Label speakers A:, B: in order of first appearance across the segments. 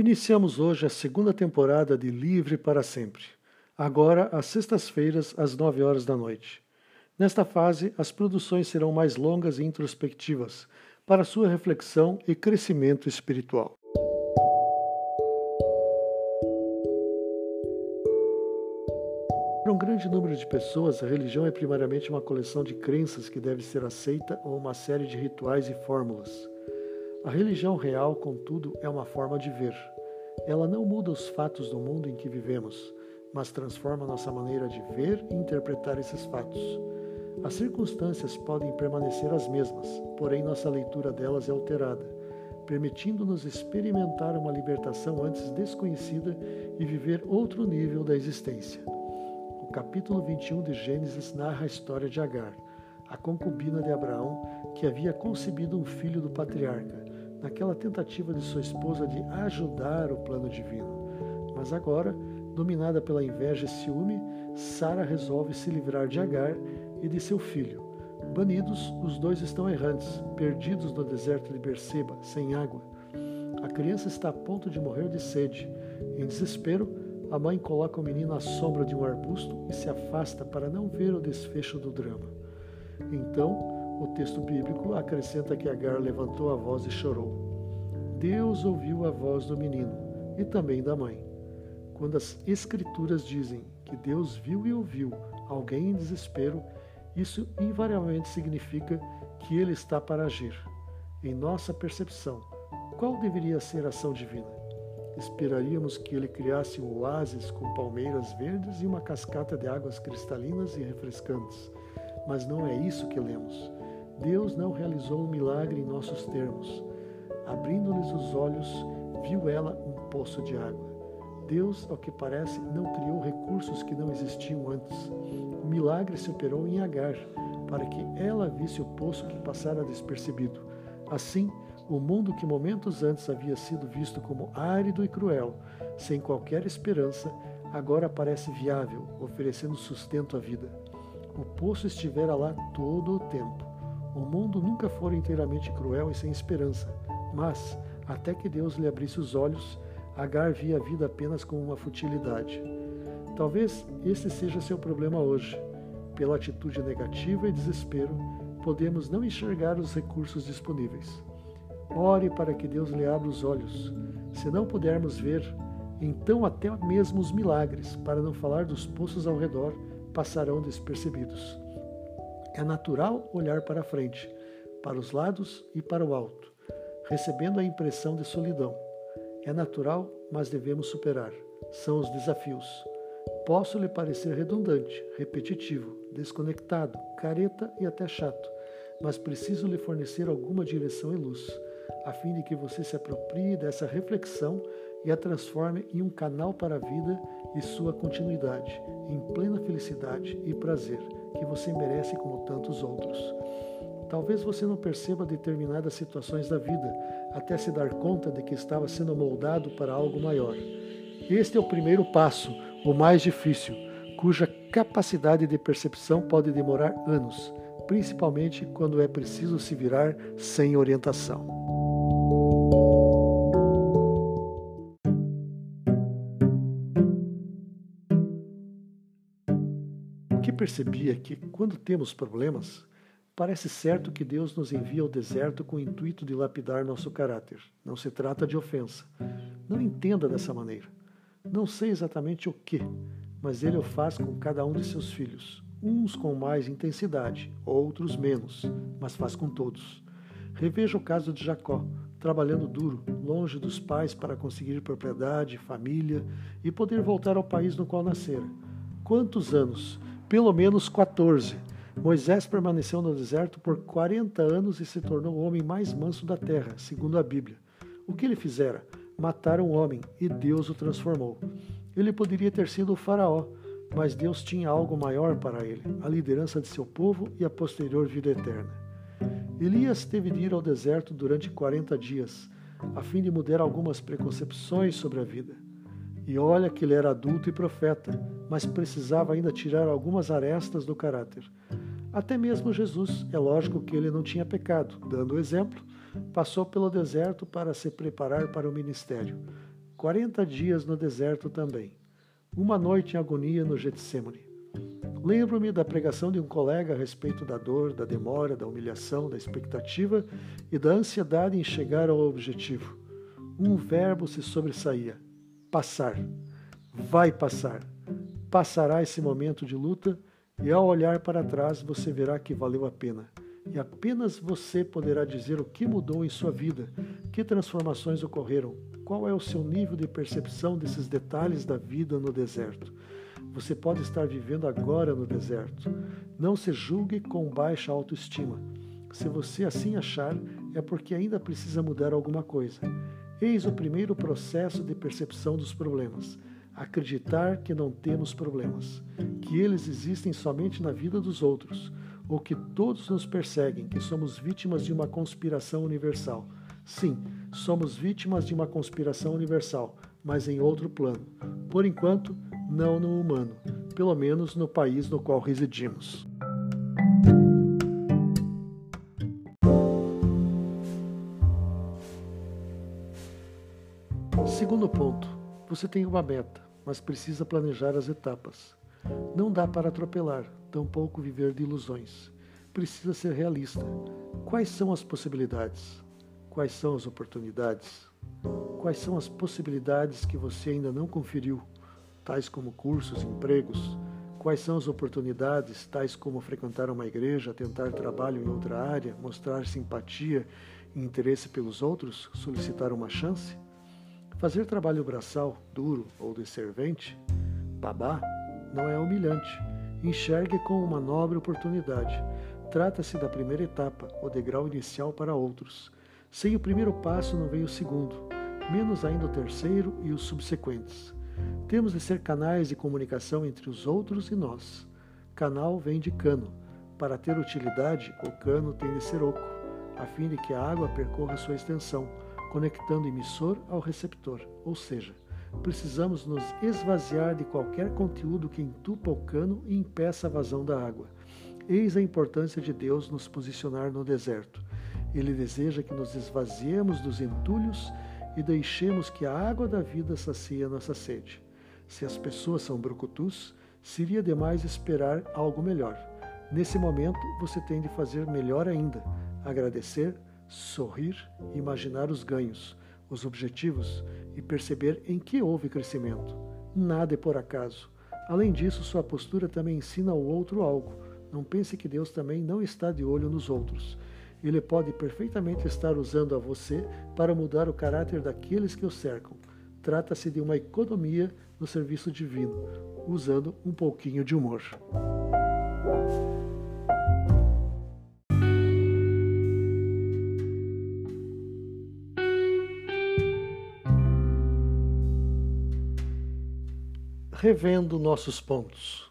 A: Iniciamos hoje a segunda temporada de Livre para Sempre. Agora, às sextas-feiras, às nove horas da noite. Nesta fase, as produções serão mais longas e introspectivas, para sua reflexão e crescimento espiritual. Para um grande número de pessoas, a religião é primariamente uma coleção de crenças que deve ser aceita ou uma série de rituais e fórmulas. A religião real, contudo, é uma forma de ver. Ela não muda os fatos do mundo em que vivemos, mas transforma nossa maneira de ver e interpretar esses fatos. As circunstâncias podem permanecer as mesmas, porém nossa leitura delas é alterada, permitindo-nos experimentar uma libertação antes desconhecida e viver outro nível da existência. O capítulo 21 de Gênesis narra a história de Agar, a concubina de Abraão, que havia concebido um filho do patriarca, naquela tentativa de sua esposa de ajudar o plano divino. Mas agora, dominada pela inveja e ciúme, Sara resolve se livrar de Agar e de seu filho. Banidos, os dois estão errantes, perdidos no deserto de Berseba, sem água. A criança está a ponto de morrer de sede. Em desespero, a mãe coloca o menino à sombra de um arbusto e se afasta para não ver o desfecho do drama. Então, o texto bíblico acrescenta que Agar levantou a voz e chorou. Deus ouviu a voz do menino e também da mãe. Quando as Escrituras dizem que Deus viu e ouviu alguém em desespero, isso invariavelmente significa que ele está para agir. Em nossa percepção, qual deveria ser a ação divina? Esperaríamos que ele criasse um oásis com palmeiras verdes e uma cascata de águas cristalinas e refrescantes. Mas não é isso que lemos. Deus não realizou um milagre em nossos termos. Abrindo-lhes os olhos, viu ela um poço de água. Deus, ao que parece, não criou recursos que não existiam antes. O milagre se operou em Agar, para que ela visse o poço que passara despercebido. Assim, o mundo que momentos antes havia sido visto como árido e cruel, sem qualquer esperança, agora parece viável, oferecendo sustento à vida. O poço estivera lá todo o tempo. O mundo nunca fora inteiramente cruel e sem esperança, mas, até que Deus lhe abrisse os olhos, Agar via a vida apenas como uma futilidade. Talvez esse seja seu problema hoje. Pela atitude negativa e desespero, podemos não enxergar os recursos disponíveis. Ore para que Deus lhe abra os olhos. Se não pudermos ver, então até mesmo os milagres, para não falar dos poços ao redor, passarão despercebidos. É natural olhar para frente, para os lados e para o alto, recebendo a impressão de solidão. É natural, mas devemos superar. São os desafios. Posso lhe parecer redundante, repetitivo, desconectado, careta e até chato, mas preciso lhe fornecer alguma direção e luz, a fim de que você se aproprie dessa reflexão e a transforme em um canal para a vida e sua continuidade, em plena felicidade e prazer que você merece como tantos outros. Talvez você não perceba determinadas situações da vida até se dar conta de que estava sendo moldado para algo maior. Este é o primeiro passo, o mais difícil, cuja capacidade de percepção pode demorar anos, principalmente quando é preciso se virar sem orientação. Percebia que, quando temos problemas, parece certo que Deus nos envia ao deserto com o intuito de lapidar nosso caráter. Não se trata de ofensa. Não entenda dessa maneira. Não sei exatamente o que, mas Ele o faz com cada um de seus filhos. Uns com mais intensidade, outros menos, mas faz com todos. Reveja o caso de Jacó, trabalhando duro, longe dos pais para conseguir propriedade, família e poder voltar ao país no qual nascera. Quantos anos pelo menos 14. Moisés permaneceu no deserto por 40 anos e se tornou o homem mais manso da terra, segundo a Bíblia. O que ele fizera? Matar um homem e Deus o transformou. Ele poderia ter sido o Faraó, mas Deus tinha algo maior para ele: a liderança de seu povo e a posterior vida eterna. Elias teve de ir ao deserto durante 40 dias, a fim de mudar algumas preconcepções sobre a vida. E olha que ele era adulto e profeta, mas precisava ainda tirar algumas arestas do caráter. Até mesmo Jesus, é lógico que ele não tinha pecado, dando o exemplo, passou pelo deserto para se preparar para o ministério. 40 dias no deserto também. Uma noite em agonia no Getsemane. Lembro-me da pregação de um colega a respeito da dor, da demora, da humilhação, da expectativa e da ansiedade em chegar ao objetivo. Um verbo se sobressaía: passar. Vai passar. Passará esse momento de luta e ao olhar para trás você verá que valeu a pena. E apenas você poderá dizer o que mudou em sua vida, que transformações ocorreram, qual é o seu nível de percepção desses detalhes da vida no deserto. Você pode estar vivendo agora no deserto. Não se julgue com baixa autoestima. Se você assim achar, é porque ainda precisa mudar alguma coisa. Eis o primeiro processo de percepção dos problemas. Acreditar que não temos problemas, que eles existem somente na vida dos outros, ou que todos nos perseguem, que somos vítimas de uma conspiração universal. Sim, somos vítimas de uma conspiração universal, mas em outro plano. Por enquanto, não no humano, pelo menos no país no qual residimos. Você tem uma meta, mas precisa planejar as etapas. Não dá para atropelar, tampouco viver de ilusões. Precisa ser realista. Quais são as possibilidades? Quais são as oportunidades? Quais são as possibilidades que você ainda não conferiu? tais como cursos, empregos? Quais são as oportunidades, tais como frequentar uma igreja, tentar trabalho em outra área, mostrar simpatia e interesse pelos outros, solicitar uma chance? Fazer trabalho braçal, duro ou de servente, babá, não é humilhante. Enxergue como uma nobre oportunidade. Trata-se da primeira etapa, o degrau inicial para outros. Sem o primeiro passo não vem o segundo, menos ainda o terceiro e os subsequentes. Temos de ser canais de comunicação entre os outros e nós. Canal vem de cano. Para ter utilidade, o cano tem de ser oco, a fim de que a água percorra sua extensão, conectando o emissor ao receptor, ou seja, precisamos nos esvaziar de qualquer conteúdo que entupa o cano e impeça a vazão da água. Eis a importância de Deus nos posicionar no deserto. Ele deseja que nos esvaziemos dos entulhos e deixemos que a água da vida sacie a nossa sede. Se as pessoas são brucutus, seria demais esperar algo melhor. Nesse momento, você tem de fazer melhor ainda: agradecer, sorrir, imaginar os ganhos, os objetivos e perceber em que houve crescimento. Nada é por acaso. Além disso, sua postura também ensina ao outro algo. Não pense que Deus também não está de olho nos outros. Ele pode perfeitamente estar usando a você para mudar o caráter daqueles que o cercam. Trata-se de uma economia no serviço divino, usando um pouquinho de humor. Revendo nossos pontos.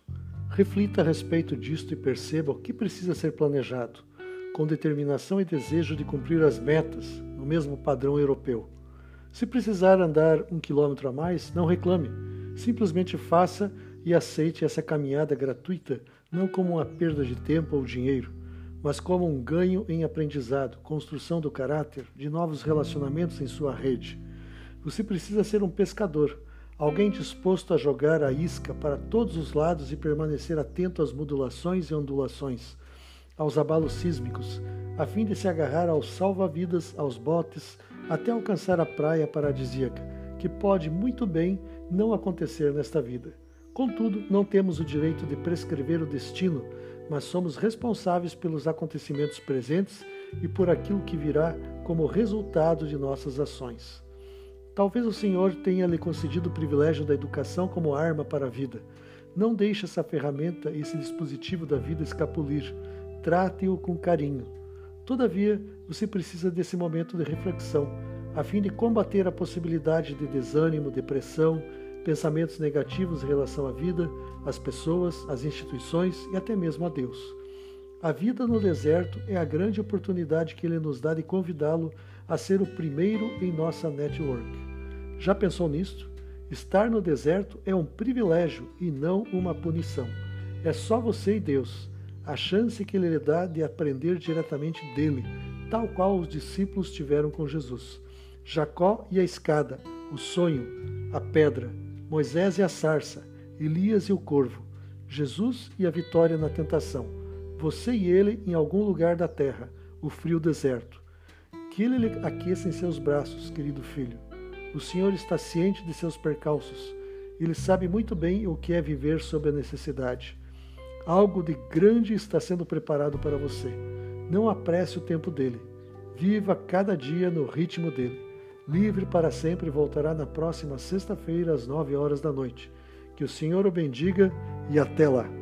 A: Reflita a respeito disto e perceba o que precisa ser planejado com determinação e desejo de cumprir as metas no mesmo padrão europeu. Se precisar andar um quilômetro a mais, não reclame. Simplesmente faça e aceite essa caminhada gratuita não como uma perda de tempo ou dinheiro, mas como um ganho em aprendizado, construção do caráter, de novos relacionamentos em sua rede. Você precisa ser um pescador, alguém disposto a jogar a isca para todos os lados e permanecer atento às modulações e ondulações aos abalos sísmicos, a fim de se agarrar aos salva-vidas, aos botes, até alcançar a praia paradisíaca, que pode muito bem não acontecer nesta vida. Contudo, não temos o direito de prescrever o destino, mas somos responsáveis pelos acontecimentos presentes e por aquilo que virá como resultado de nossas ações. Talvez o Senhor tenha lhe concedido o privilégio da educação como arma para a vida. Não deixe essa ferramenta esse dispositivo da vida escapulir trate-o com carinho. Todavia, você precisa desse momento de reflexão, a fim de combater a possibilidade de desânimo, depressão, pensamentos negativos em relação à vida, às pessoas, às instituições e até mesmo a Deus. A vida no deserto é a grande oportunidade que Ele nos dá de convidá-lo a ser o primeiro em nossa network. Já pensou nisto? Estar no deserto é um privilégio e não uma punição. É só você e Deus a chance que ele lhe dá de aprender diretamente dele, tal qual os discípulos tiveram com Jesus. Jacó e a escada, o sonho, a pedra, Moisés e a sarça, Elias e o corvo, Jesus e a vitória na tentação, você e ele em algum lugar da terra, o frio deserto. Que ele lhe aqueça em seus braços, querido filho. O Senhor está ciente de seus percalços. Ele sabe muito bem o que é viver sob a necessidade. Algo de grande está sendo preparado para você. Não apresse o tempo dele. Viva cada dia no ritmo dele. Livre para sempre voltará na próxima sexta-feira às nove horas da noite. Que o Senhor o bendiga e até lá.